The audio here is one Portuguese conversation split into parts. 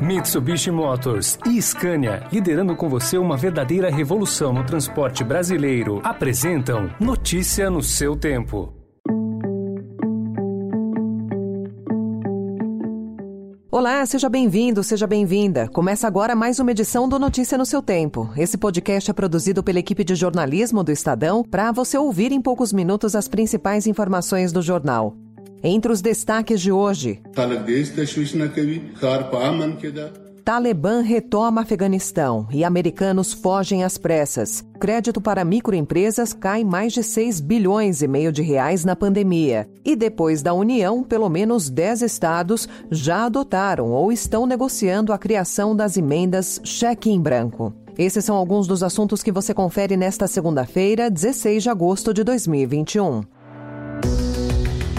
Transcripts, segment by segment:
Mitsubishi Motors e Scania, liderando com você uma verdadeira revolução no transporte brasileiro, apresentam Notícia no seu tempo. Olá, seja bem-vindo, seja bem-vinda. Começa agora mais uma edição do Notícia no seu tempo. Esse podcast é produzido pela equipe de jornalismo do Estadão para você ouvir em poucos minutos as principais informações do jornal. Entre os destaques de hoje. Talibã retoma Afeganistão e americanos fogem às pressas. Crédito para microempresas cai mais de 6 bilhões e meio de reais na pandemia. E depois da União, pelo menos 10 estados já adotaram ou estão negociando a criação das emendas cheque em branco. Esses são alguns dos assuntos que você confere nesta segunda-feira, 16 de agosto de 2021.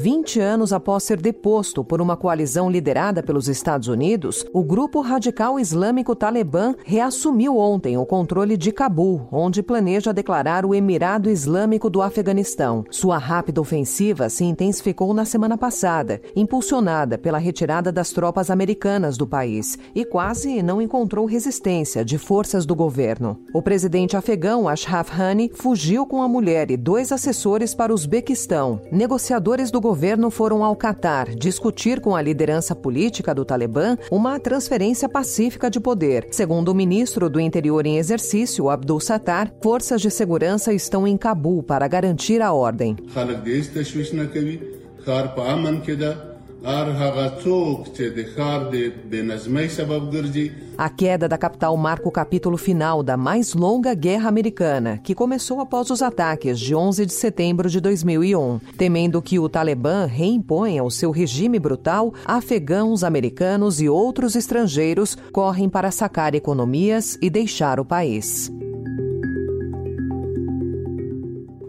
20 anos após ser deposto por uma coalizão liderada pelos Estados Unidos, o grupo radical islâmico Talibã reassumiu ontem o controle de Cabul, onde planeja declarar o Emirado Islâmico do Afeganistão. Sua rápida ofensiva se intensificou na semana passada, impulsionada pela retirada das tropas americanas do país, e quase não encontrou resistência de forças do governo. O presidente afegão Ashraf Ghani fugiu com a mulher e dois assessores para o Uzbequistão. Negociadores do governo foram ao Catar discutir com a liderança política do Talibã uma transferência pacífica de poder. Segundo o ministro do Interior em exercício, Abdul Sattar, forças de segurança estão em Cabul para garantir a ordem. A queda da capital marca o capítulo final da mais longa guerra americana, que começou após os ataques de 11 de setembro de 2001. Temendo que o Talibã reimponha o seu regime brutal, afegãos, americanos e outros estrangeiros correm para sacar economias e deixar o país.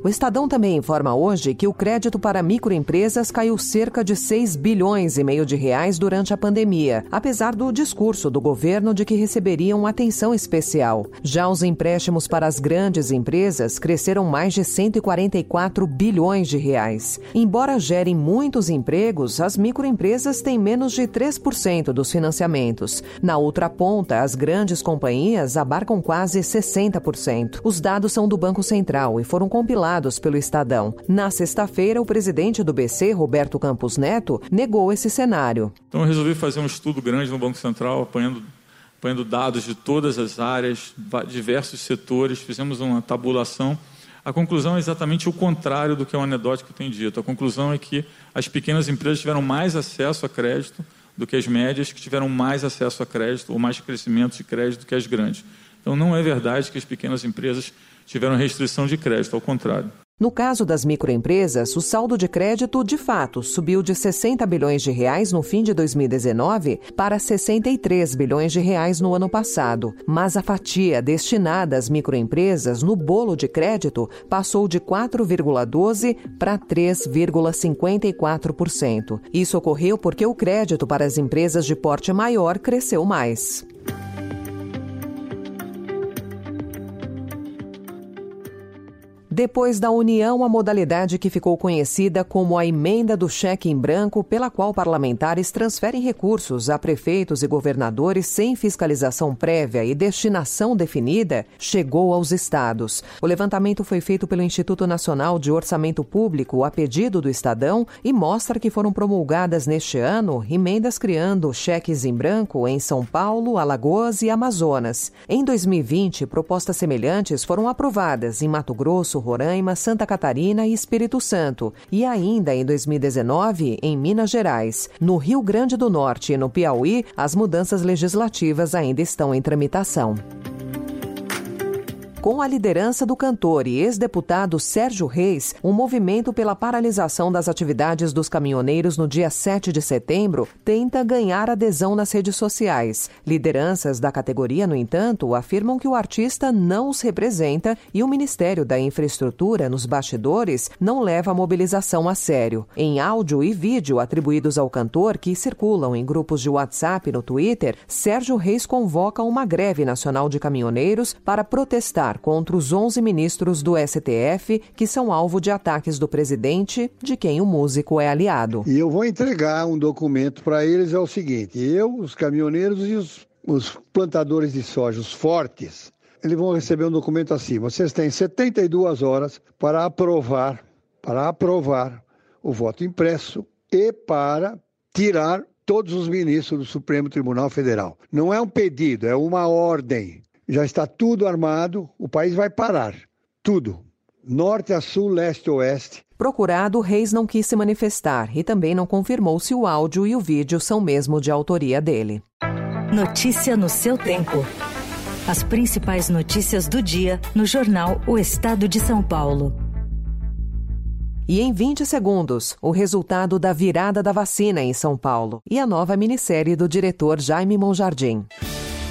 O Estadão também informa hoje que o crédito para microempresas caiu cerca de 6 bilhões e meio de reais durante a pandemia, apesar do discurso do governo de que receberiam atenção especial. Já os empréstimos para as grandes empresas cresceram mais de 144 bilhões de reais. Embora gerem muitos empregos, as microempresas têm menos de 3% dos financiamentos. Na outra ponta, as grandes companhias abarcam quase 60%. Os dados são do Banco Central e foram compilados pelo Estadão. Na sexta-feira, o presidente do BC, Roberto Campos Neto, negou esse cenário. Então eu resolvi fazer um estudo grande no Banco Central, apanhando, apanhando dados de todas as áreas, diversos setores, fizemos uma tabulação. A conclusão é exatamente o contrário do que o anedótico tem dito. A conclusão é que as pequenas empresas tiveram mais acesso a crédito do que as médias, que tiveram mais acesso a crédito ou mais crescimento de crédito do que as grandes. Então não é verdade que as pequenas empresas tiveram restrição de crédito, ao contrário. No caso das microempresas, o saldo de crédito, de fato, subiu de 60 bilhões de reais no fim de 2019 para 63 bilhões de reais no ano passado. Mas a fatia destinada às microempresas no bolo de crédito passou de 4,12 para 3,54%. Isso ocorreu porque o crédito para as empresas de porte maior cresceu mais. Depois da união, a modalidade que ficou conhecida como a emenda do cheque em branco, pela qual parlamentares transferem recursos a prefeitos e governadores sem fiscalização prévia e destinação definida, chegou aos estados. O levantamento foi feito pelo Instituto Nacional de Orçamento Público a pedido do Estadão e mostra que foram promulgadas neste ano emendas criando cheques em branco em São Paulo, Alagoas e Amazonas. Em 2020, propostas semelhantes foram aprovadas em Mato Grosso, Roraima, Santa Catarina e Espírito Santo, e ainda em 2019 em Minas Gerais. No Rio Grande do Norte e no Piauí, as mudanças legislativas ainda estão em tramitação. Com a liderança do cantor e ex-deputado Sérgio Reis, um movimento pela paralisação das atividades dos caminhoneiros no dia 7 de setembro tenta ganhar adesão nas redes sociais. Lideranças da categoria, no entanto, afirmam que o artista não os representa e o Ministério da Infraestrutura, nos bastidores, não leva a mobilização a sério. Em áudio e vídeo atribuídos ao cantor, que circulam em grupos de WhatsApp e no Twitter, Sérgio Reis convoca uma greve nacional de caminhoneiros para protestar contra os 11 ministros do STF que são alvo de ataques do presidente, de quem o músico é aliado. E eu vou entregar um documento para eles: é o seguinte, eu, os caminhoneiros e os, os plantadores de soja, os fortes, eles vão receber um documento assim: vocês têm 72 horas para aprovar, para aprovar o voto impresso e para tirar todos os ministros do Supremo Tribunal Federal. Não é um pedido, é uma ordem. Já está tudo armado, o país vai parar. Tudo. Norte a sul, leste a oeste. Procurado, Reis não quis se manifestar e também não confirmou se o áudio e o vídeo são mesmo de autoria dele. Notícia no seu tempo. As principais notícias do dia no jornal O Estado de São Paulo. E em 20 segundos, o resultado da virada da vacina em São Paulo e a nova minissérie do diretor Jaime Monjardim.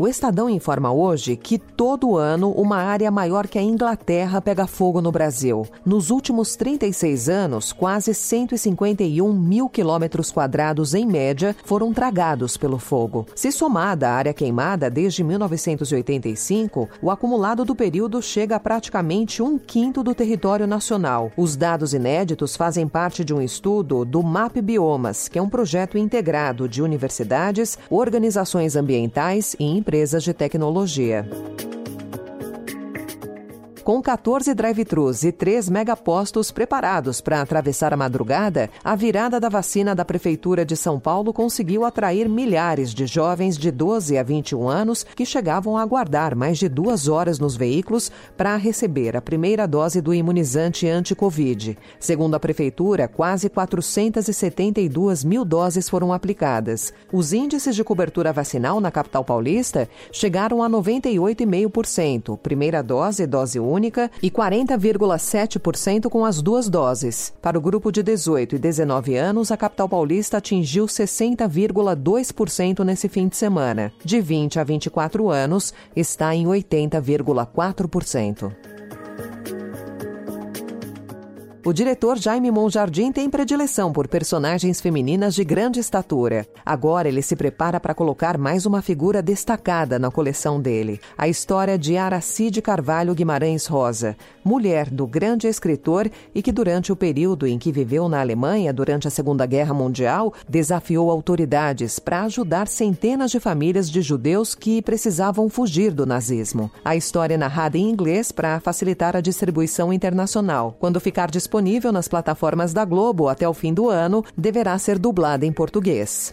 O Estadão informa hoje que todo ano uma área maior que a Inglaterra pega fogo no Brasil. Nos últimos 36 anos, quase 151 mil quilômetros quadrados em média foram tragados pelo fogo. Se somada a área queimada desde 1985, o acumulado do período chega a praticamente um quinto do território nacional. Os dados inéditos fazem parte de um estudo do MAP Biomas, que é um projeto integrado de universidades, organizações ambientais e empresas empresas de tecnologia. Com 14 drive-thrus e 3 megapostos preparados para atravessar a madrugada, a virada da vacina da Prefeitura de São Paulo conseguiu atrair milhares de jovens de 12 a 21 anos que chegavam a aguardar mais de duas horas nos veículos para receber a primeira dose do imunizante anti-Covid. Segundo a Prefeitura, quase 472 mil doses foram aplicadas. Os índices de cobertura vacinal na capital paulista chegaram a 98,5%, primeira dose, dose única única e 40,7% com as duas doses. Para o grupo de 18 e 19 anos, a capital paulista atingiu 60,2% nesse fim de semana. De 20 a 24 anos, está em 80,4%. O diretor Jaime Monjardim tem predileção por personagens femininas de grande estatura. Agora ele se prepara para colocar mais uma figura destacada na coleção dele. A história de Aracide Carvalho Guimarães Rosa, mulher do grande escritor e que durante o período em que viveu na Alemanha durante a Segunda Guerra Mundial, desafiou autoridades para ajudar centenas de famílias de judeus que precisavam fugir do nazismo. A história é narrada em inglês para facilitar a distribuição internacional. Quando ficar disponível disponível nas plataformas da Globo até o fim do ano, deverá ser dublada em português.